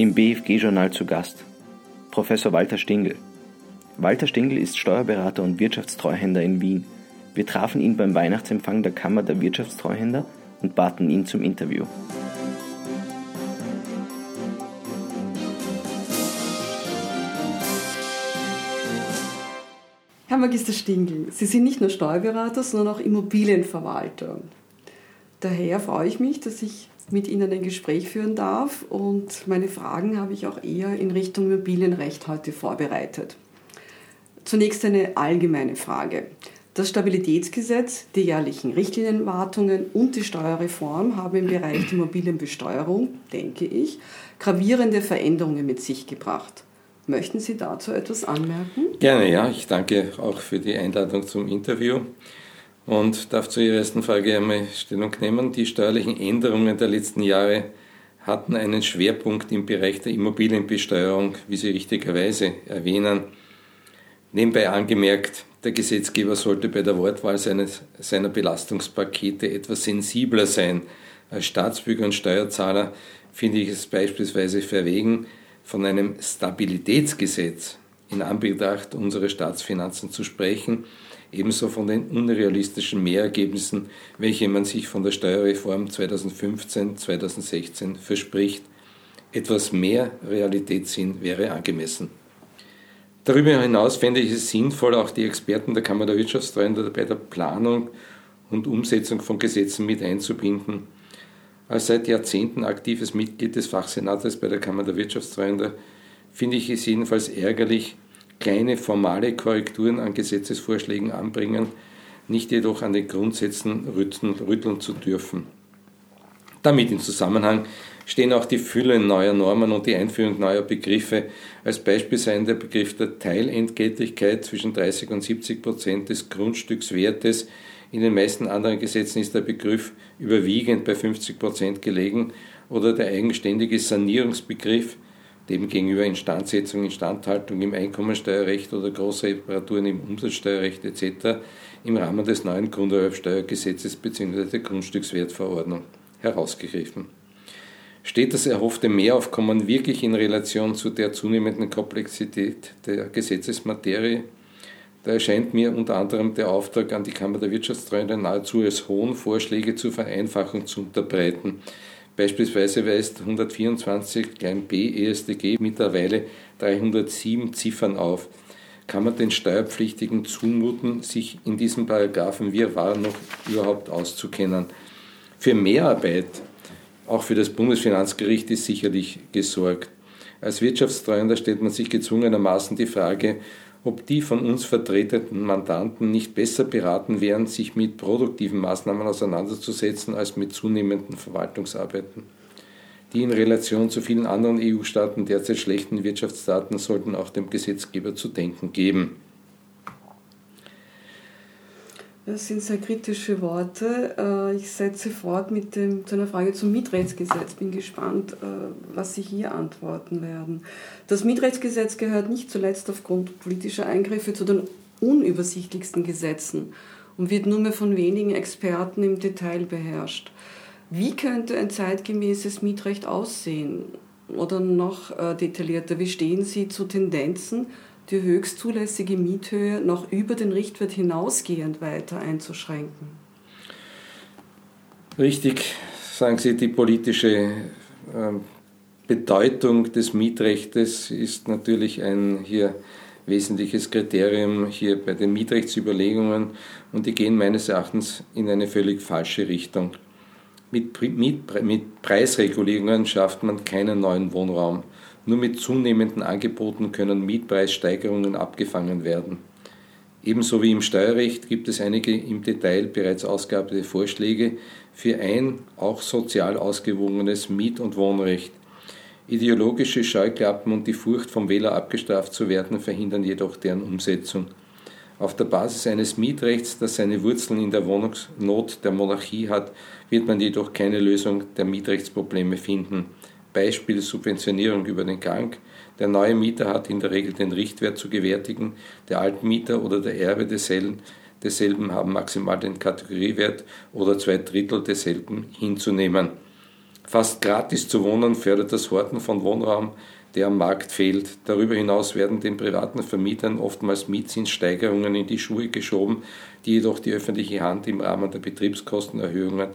Im BFG-Journal zu Gast Professor Walter Stingel. Walter Stingel ist Steuerberater und Wirtschaftstreuhänder in Wien. Wir trafen ihn beim Weihnachtsempfang der Kammer der Wirtschaftstreuhänder und baten ihn zum Interview. Herr Magister Stingel, Sie sind nicht nur Steuerberater, sondern auch Immobilienverwalter. Daher freue ich mich, dass ich mit Ihnen ein Gespräch führen darf. Und meine Fragen habe ich auch eher in Richtung Immobilienrecht heute vorbereitet. Zunächst eine allgemeine Frage. Das Stabilitätsgesetz, die jährlichen Richtlinienwartungen und die Steuerreform haben im Bereich der Immobilienbesteuerung, denke ich, gravierende Veränderungen mit sich gebracht. Möchten Sie dazu etwas anmerken? Gerne, ja. Ich danke auch für die Einladung zum Interview und darf zu Ihrer ersten Frage einmal Stellung nehmen. Die steuerlichen Änderungen der letzten Jahre hatten einen Schwerpunkt im Bereich der Immobilienbesteuerung, wie Sie richtigerweise erwähnen. Nebenbei angemerkt, der Gesetzgeber sollte bei der Wortwahl seines, seiner Belastungspakete etwas sensibler sein. Als Staatsbürger und Steuerzahler finde ich es beispielsweise verwegen, von einem Stabilitätsgesetz in Anbetracht unserer Staatsfinanzen zu sprechen, ebenso von den unrealistischen Mehrergebnissen, welche man sich von der Steuerreform 2015-2016 verspricht. Etwas mehr Realitätssinn wäre angemessen. Darüber hinaus fände ich es sinnvoll, auch die Experten der Kammer der Wirtschaftstreuhänder bei der Planung und Umsetzung von Gesetzen mit einzubinden. Als seit Jahrzehnten aktives Mitglied des Fachsenates bei der Kammer der Wirtschaftstreuhänder finde ich es jedenfalls ärgerlich, kleine formale Korrekturen an Gesetzesvorschlägen anbringen, nicht jedoch an den Grundsätzen rütteln, rütteln zu dürfen. Damit im Zusammenhang stehen auch die Fülle neuer Normen und die Einführung neuer Begriffe. Als Beispiel seien der Begriff der Teilentgeltlichkeit zwischen 30 und 70 Prozent des Grundstückswertes. In den meisten anderen Gesetzen ist der Begriff überwiegend bei 50 Prozent gelegen oder der eigenständige Sanierungsbegriff demgegenüber Instandsetzung, Instandhaltung im Einkommensteuerrecht oder große Reparaturen im Umsatzsteuerrecht etc. im Rahmen des neuen Grunderwerbsteuergesetzes bzw. der Grundstückswertverordnung herausgegriffen. Steht das erhoffte Mehraufkommen wirklich in Relation zu der zunehmenden Komplexität der Gesetzesmaterie? Da erscheint mir unter anderem der Auftrag an die Kammer der Wirtschaftstreunde nahezu als hohen Vorschläge zur Vereinfachung zu unterbreiten. Beispielsweise weist 124 b ESDG mittlerweile 307 Ziffern auf. Kann man den Steuerpflichtigen zumuten, sich in diesem Paragraphen Wirrwarr noch überhaupt auszukennen? Für Mehrarbeit, auch für das Bundesfinanzgericht, ist sicherlich gesorgt. Als Wirtschaftstreuender stellt man sich gezwungenermaßen die Frage, ob die von uns vertretenen Mandanten nicht besser beraten wären, sich mit produktiven Maßnahmen auseinanderzusetzen als mit zunehmenden Verwaltungsarbeiten. Die in Relation zu vielen anderen EU-Staaten derzeit schlechten Wirtschaftsdaten sollten auch dem Gesetzgeber zu denken geben. Das sind sehr kritische Worte. Äh, ich setze fort mit dem, zu einer Frage zum Mietrechtsgesetz. Bin gespannt, äh, was Sie hier antworten werden. Das Mietrechtsgesetz gehört nicht zuletzt aufgrund politischer Eingriffe zu den unübersichtlichsten Gesetzen und wird nur mehr von wenigen Experten im Detail beherrscht. Wie könnte ein zeitgemäßes Mietrecht aussehen? Oder noch äh, detaillierter, wie stehen Sie zu Tendenzen, die höchst zulässige Miethöhe noch über den Richtwert hinausgehend weiter einzuschränken. Richtig, sagen Sie, die politische ähm, Bedeutung des Mietrechtes ist natürlich ein hier wesentliches Kriterium hier bei den Mietrechtsüberlegungen und die gehen meines Erachtens in eine völlig falsche Richtung. Mit, mit, mit Preisregulierungen schafft man keinen neuen Wohnraum. Nur mit zunehmenden Angeboten können Mietpreissteigerungen abgefangen werden. Ebenso wie im Steuerrecht gibt es einige im Detail bereits ausgearbeitete Vorschläge für ein auch sozial ausgewogenes Miet- und Wohnrecht. Ideologische Scheuklappen und die Furcht, vom Wähler abgestraft zu werden, verhindern jedoch deren Umsetzung. Auf der Basis eines Mietrechts, das seine Wurzeln in der Wohnungsnot der Monarchie hat, wird man jedoch keine Lösung der Mietrechtsprobleme finden. Beispiel Subventionierung über den Gang. Der neue Mieter hat in der Regel den Richtwert zu gewärtigen, der Altmieter oder der Erbe desselben, desselben haben maximal den Kategoriewert oder zwei Drittel desselben hinzunehmen. Fast gratis zu wohnen fördert das Horten von Wohnraum, der am Markt fehlt. Darüber hinaus werden den privaten Vermietern oftmals Mietzinssteigerungen in die Schuhe geschoben, die jedoch die öffentliche Hand im Rahmen der Betriebskostenerhöhungen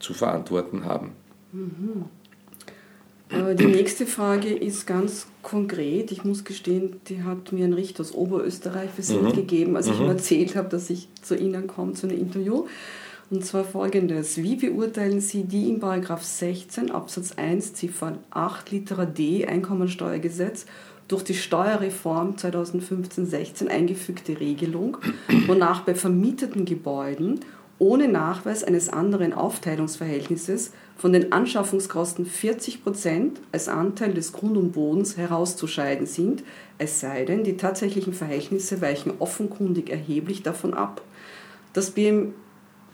zu verantworten haben. Mhm. Die nächste Frage ist ganz konkret. Ich muss gestehen, die hat mir ein Richter aus Oberösterreich versendet mhm. gegeben, als ich mhm. ihm erzählt habe, dass ich zu Ihnen komme zu einem Interview. Und zwar folgendes. Wie beurteilen Sie die in 16 Absatz 1 Ziffer 8 Litera D Einkommensteuergesetz durch die Steuerreform 2015-16 eingefügte Regelung, wonach bei vermieteten Gebäuden ohne Nachweis eines anderen Aufteilungsverhältnisses von den Anschaffungskosten 40 Prozent als Anteil des Grund und Bodens herauszuscheiden sind, es sei denn, die tatsächlichen Verhältnisse weichen offenkundig erheblich davon ab. Das, BM,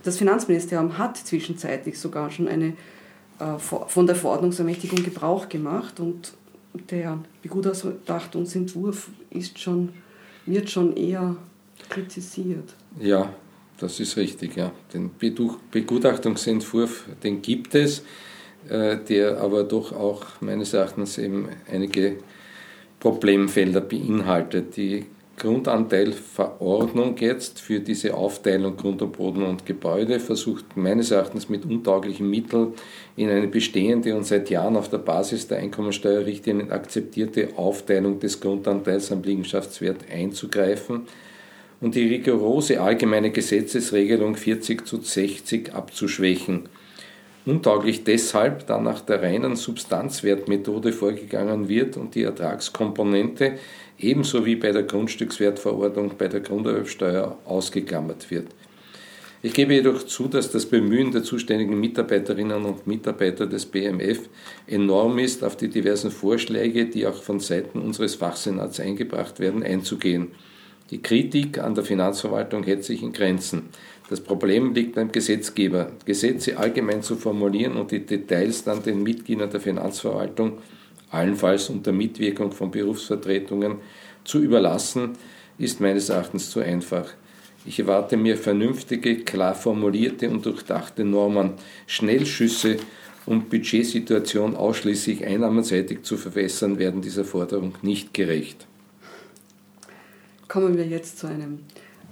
das Finanzministerium hat zwischenzeitlich sogar schon eine äh, von der Verordnungsermächtigung Gebrauch gemacht und der Begutachtungsentwurf ist schon, wird schon eher kritisiert. Ja, das ist richtig, ja. Den Begutachtungsentwurf, den gibt es, äh, der aber doch auch meines Erachtens eben einige Problemfelder beinhaltet. Die Grundanteilverordnung jetzt für diese Aufteilung Grund und Boden und Gebäude versucht meines Erachtens mit untauglichen Mitteln in eine bestehende und seit Jahren auf der Basis der Einkommensteuerrichtlinien akzeptierte Aufteilung des Grundanteils am Liegenschaftswert einzugreifen und die rigorose allgemeine Gesetzesregelung 40 zu 60 abzuschwächen. Untauglich deshalb, da nach der reinen Substanzwertmethode vorgegangen wird und die Ertragskomponente ebenso wie bei der Grundstückswertverordnung bei der Grunderwerbsteuer ausgeklammert wird. Ich gebe jedoch zu, dass das Bemühen der zuständigen Mitarbeiterinnen und Mitarbeiter des BMF enorm ist, auf die diversen Vorschläge, die auch von Seiten unseres Fachsenats eingebracht werden, einzugehen. Die Kritik an der Finanzverwaltung hält sich in Grenzen. Das Problem liegt beim Gesetzgeber. Gesetze allgemein zu formulieren und die Details dann den Mitgliedern der Finanzverwaltung, allenfalls unter Mitwirkung von Berufsvertretungen, zu überlassen, ist meines Erachtens zu einfach. Ich erwarte mir vernünftige, klar formulierte und durchdachte Normen. Schnellschüsse, um Budgetsituation ausschließlich einnahmenseitig zu verbessern, werden dieser Forderung nicht gerecht kommen wir jetzt zu einem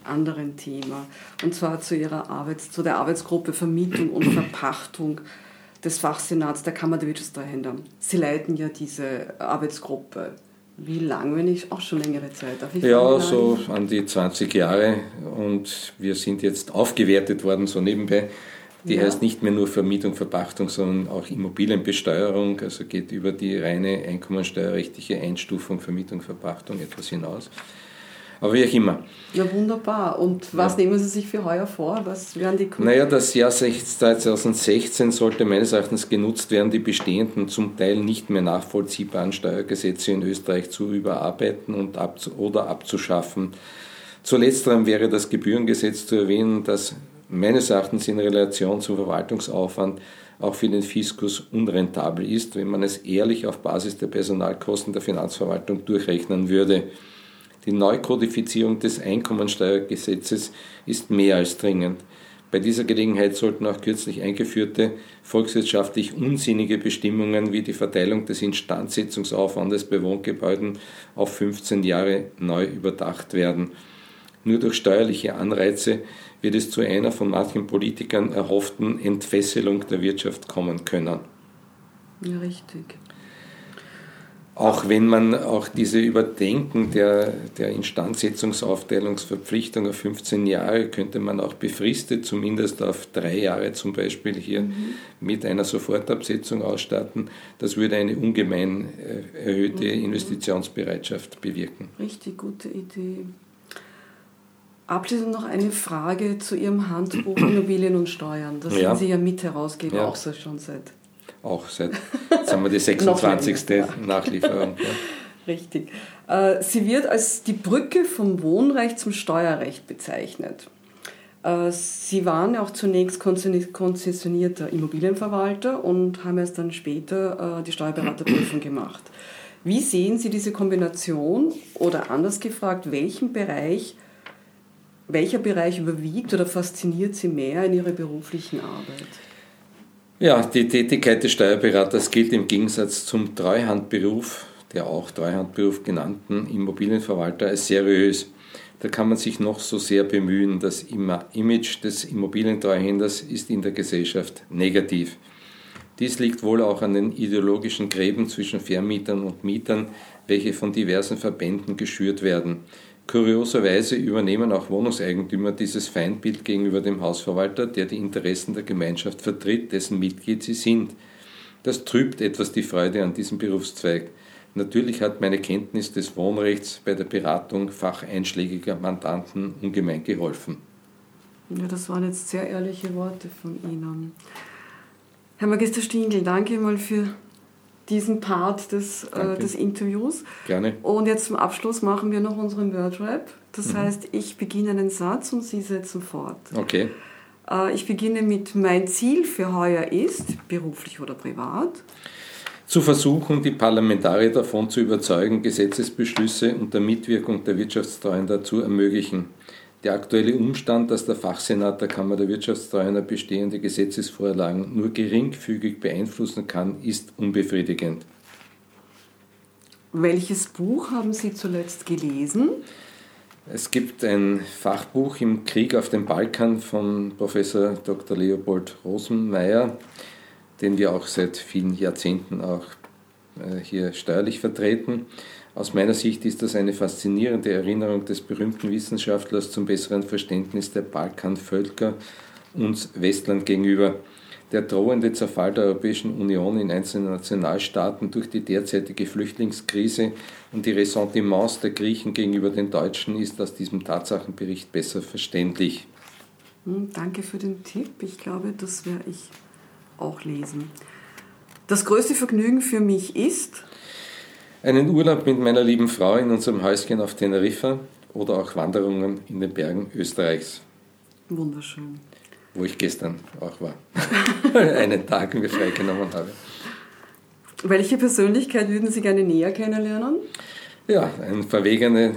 anderen Thema und zwar zu ihrer Arbeits zu der Arbeitsgruppe Vermietung und Verpachtung des Fachsenats der Kammer der Wirtschaftstreuhänder. Sie leiten ja diese Arbeitsgruppe. Wie lange, wenn ich auch schon längere Zeit? Darf ich ja, so an die 20 Jahre und wir sind jetzt aufgewertet worden, so nebenbei. Die ja. heißt nicht mehr nur Vermietung, Verpachtung, sondern auch Immobilienbesteuerung, also geht über die reine einkommensteuerrechtliche Einstufung Vermietung, Verpachtung etwas hinaus. Aber wie auch immer. Ja, wunderbar. Und was ja. nehmen Sie sich für heuer vor? Was werden die Kunden? Naja, das Jahr 2016 sollte meines Erachtens genutzt werden, die bestehenden, zum Teil nicht mehr nachvollziehbaren Steuergesetze in Österreich zu überarbeiten und ab, oder abzuschaffen. Zu letzterem wäre das Gebührengesetz zu erwähnen, das meines Erachtens in Relation zum Verwaltungsaufwand auch für den Fiskus unrentabel ist, wenn man es ehrlich auf Basis der Personalkosten der Finanzverwaltung durchrechnen würde. Die Neukodifizierung des Einkommensteuergesetzes ist mehr als dringend. Bei dieser Gelegenheit sollten auch kürzlich eingeführte volkswirtschaftlich unsinnige Bestimmungen wie die Verteilung des Instandsetzungsaufwandes bei Wohngebäuden auf 15 Jahre neu überdacht werden. Nur durch steuerliche Anreize wird es zu einer von manchen Politikern erhofften Entfesselung der Wirtschaft kommen können. Ja, richtig. Auch wenn man auch diese Überdenken der, der Instandsetzungsaufteilungsverpflichtung auf 15 Jahre könnte man auch befristet, zumindest auf drei Jahre zum Beispiel hier mhm. mit einer Sofortabsetzung ausstatten. Das würde eine ungemein äh, erhöhte mhm. Investitionsbereitschaft bewirken. Richtig gute Idee. Abschließend noch eine Frage zu Ihrem Handbuch Immobilien und Steuern. Das ja. sind Sie ja Mitherausgeber, ja. auch so schon seit auch seit, haben wir die 26. Nachlieferung. Ja. Richtig. Äh, sie wird als die Brücke vom Wohnrecht zum Steuerrecht bezeichnet. Äh, sie waren ja auch zunächst konzessionierter Immobilienverwalter und haben erst dann später äh, die Steuerberaterprüfung gemacht. Wie sehen Sie diese Kombination oder anders gefragt, welchen Bereich, welcher Bereich überwiegt oder fasziniert Sie mehr in Ihrer beruflichen Arbeit? Ja, die Tätigkeit des Steuerberaters gilt im Gegensatz zum Treuhandberuf, der auch Treuhandberuf genannten Immobilienverwalter, als seriös. Da kann man sich noch so sehr bemühen. Das Image des Immobilientreuhänders ist in der Gesellschaft negativ. Dies liegt wohl auch an den ideologischen Gräben zwischen Vermietern und Mietern, welche von diversen Verbänden geschürt werden. Kurioserweise übernehmen auch Wohnungseigentümer dieses Feindbild gegenüber dem Hausverwalter, der die Interessen der Gemeinschaft vertritt, dessen Mitglied sie sind. Das trübt etwas die Freude an diesem Berufszweig. Natürlich hat meine Kenntnis des Wohnrechts bei der Beratung facheinschlägiger Mandanten ungemein geholfen. Ja, das waren jetzt sehr ehrliche Worte von Ihnen. Herr Magister Stingl, danke mal für diesen Part des, äh, des Interviews. Gerne. Und jetzt zum Abschluss machen wir noch unseren Wordrap. Das mhm. heißt, ich beginne einen Satz und Sie setzen fort. Okay. Äh, ich beginne mit Mein Ziel für heuer ist, beruflich oder privat. Zu versuchen, die Parlamentarier davon zu überzeugen, Gesetzesbeschlüsse unter Mitwirkung der Wirtschaftstreuhänder zu ermöglichen. Der aktuelle Umstand, dass der Fachsenat der Kammer der Wirtschaftstreuhänder bestehende Gesetzesvorlagen nur geringfügig beeinflussen kann, ist unbefriedigend. Welches Buch haben Sie zuletzt gelesen? Es gibt ein Fachbuch im Krieg auf dem Balkan von Professor Dr. Leopold Rosenmeier, den wir auch seit vielen Jahrzehnten auch äh, hier steuerlich vertreten. Aus meiner Sicht ist das eine faszinierende Erinnerung des berühmten Wissenschaftlers zum besseren Verständnis der Balkanvölker uns Westland gegenüber. Der drohende Zerfall der Europäischen Union in einzelnen Nationalstaaten durch die derzeitige Flüchtlingskrise und die Ressentiments der Griechen gegenüber den Deutschen ist aus diesem Tatsachenbericht besser verständlich. Hm, danke für den Tipp. Ich glaube, das werde ich auch lesen. Das größte Vergnügen für mich ist, einen Urlaub mit meiner lieben Frau in unserem Häuschen auf Teneriffa oder auch Wanderungen in den Bergen Österreichs. Wunderschön. Wo ich gestern auch war. Einen Tag mir freigenommen habe. Welche Persönlichkeit würden Sie gerne näher kennenlernen? Ja, eine verwegene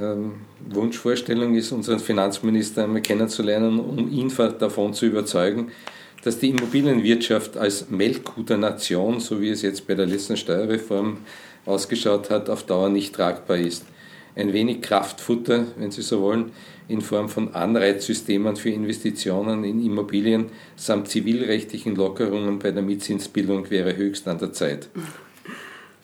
ähm, Wunschvorstellung ist, unseren Finanzminister einmal kennenzulernen, um ihn davon zu überzeugen, dass die Immobilienwirtschaft als Melkkuh der Nation, so wie es jetzt bei der letzten Steuerreform ausgeschaut hat, auf Dauer nicht tragbar ist. Ein wenig Kraftfutter, wenn Sie so wollen, in Form von Anreizsystemen für Investitionen in Immobilien samt zivilrechtlichen Lockerungen bei der Mietzinsbildung wäre höchst an der Zeit.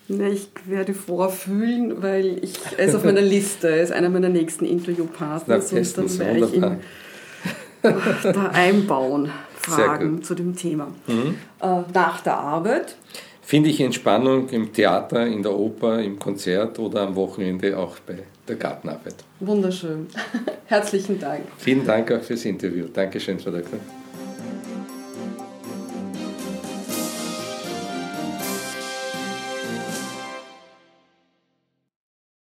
Ich werde vorfühlen, weil ich, er ist auf meiner Liste, er ist einer meiner nächsten Interviewpartners und dann werde ich ihn da einbauen, Fragen zu dem Thema. Mhm. Äh, nach der Arbeit finde ich Entspannung im Theater, in der Oper, im Konzert oder am Wochenende auch bei der Gartenarbeit. Wunderschön. Herzlichen Dank. Vielen Dank auch fürs Interview. Dankeschön, Frau Dr.